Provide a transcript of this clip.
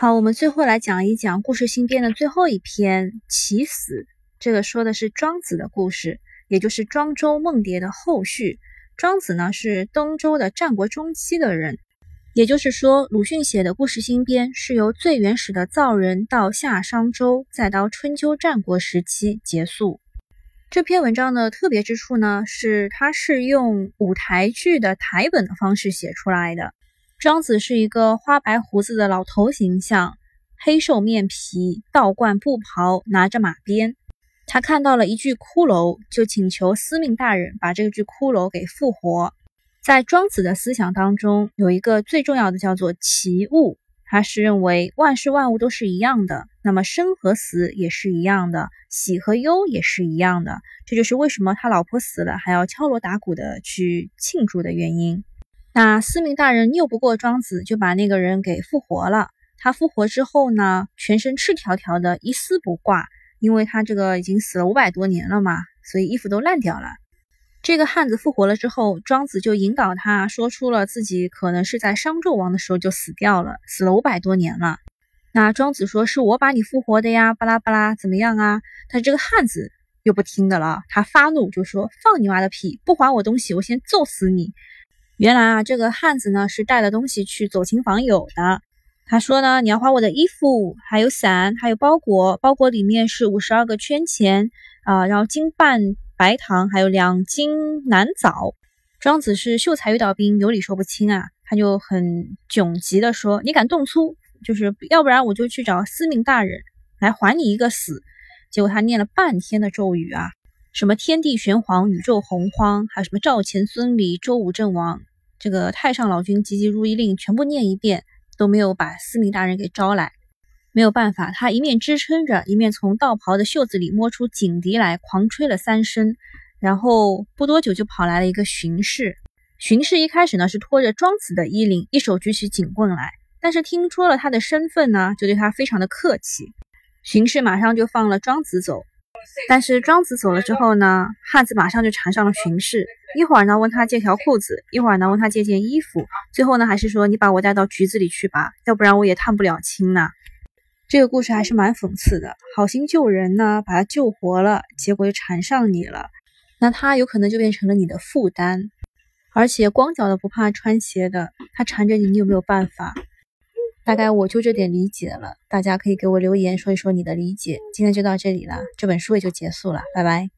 好，我们最后来讲一讲故事新编的最后一篇《起死》。这个说的是庄子的故事，也就是庄周梦蝶的后续。庄子呢是东周的战国中期的人，也就是说，鲁迅写的故事新编是由最原始的造人到夏商周，再到春秋战国时期结束。这篇文章的特别之处呢，是它是用舞台剧的台本的方式写出来的。庄子是一个花白胡子的老头形象，黑瘦面皮，倒冠布袍，拿着马鞭。他看到了一具骷髅，就请求司命大人把这具骷髅给复活。在庄子的思想当中，有一个最重要的叫做齐物，他是认为万事万物都是一样的，那么生和死也是一样的，喜和忧也是一样的。这就是为什么他老婆死了还要敲锣打鼓的去庆祝的原因。那司命大人拗不过庄子，就把那个人给复活了。他复活之后呢，全身赤条条的，一丝不挂，因为他这个已经死了五百多年了嘛，所以衣服都烂掉了。这个汉子复活了之后，庄子就引导他说出了自己可能是在商纣王的时候就死掉了，死了五百多年了。那庄子说是我把你复活的呀，巴拉巴拉，怎么样啊？但这个汉子又不听的了，他发怒就说：“放你妈的屁！不还我东西，我先揍死你！”原来啊，这个汉子呢是带了东西去走亲访友的。他说呢，你要还我的衣服，还有伞，还有包裹，包裹里面是五十二个圈钱啊，然后金半白糖，还有两斤南枣。庄子是秀才遇到兵，有理说不清啊，他就很窘急的说：“你敢动粗，就是要不然我就去找司命大人来还你一个死。”结果他念了半天的咒语啊，什么天地玄黄，宇宙洪荒，还有什么赵钱孙李周武郑王。这个太上老君急急如律令，全部念一遍都没有把司命大人给招来，没有办法，他一面支撑着，一面从道袍的袖子里摸出警笛来，狂吹了三声，然后不多久就跑来了一个巡视。巡视一开始呢是拖着庄子的衣领，一手举起警棍来，但是听说了他的身份呢，就对他非常的客气。巡视马上就放了庄子走。但是庄子走了之后呢，汉子马上就缠上了巡视。一会儿呢问他借条裤子，一会儿呢问他借件衣服，最后呢还是说你把我带到局子里去吧，要不然我也探不了亲呐。这个故事还是蛮讽刺的，好心救人呢，把他救活了，结果又缠上你了，那他有可能就变成了你的负担。而且光脚的不怕穿鞋的，他缠着你，你有没有办法？大概我就这点理解了，大家可以给我留言说一说你的理解。今天就到这里了，这本书也就结束了，拜拜。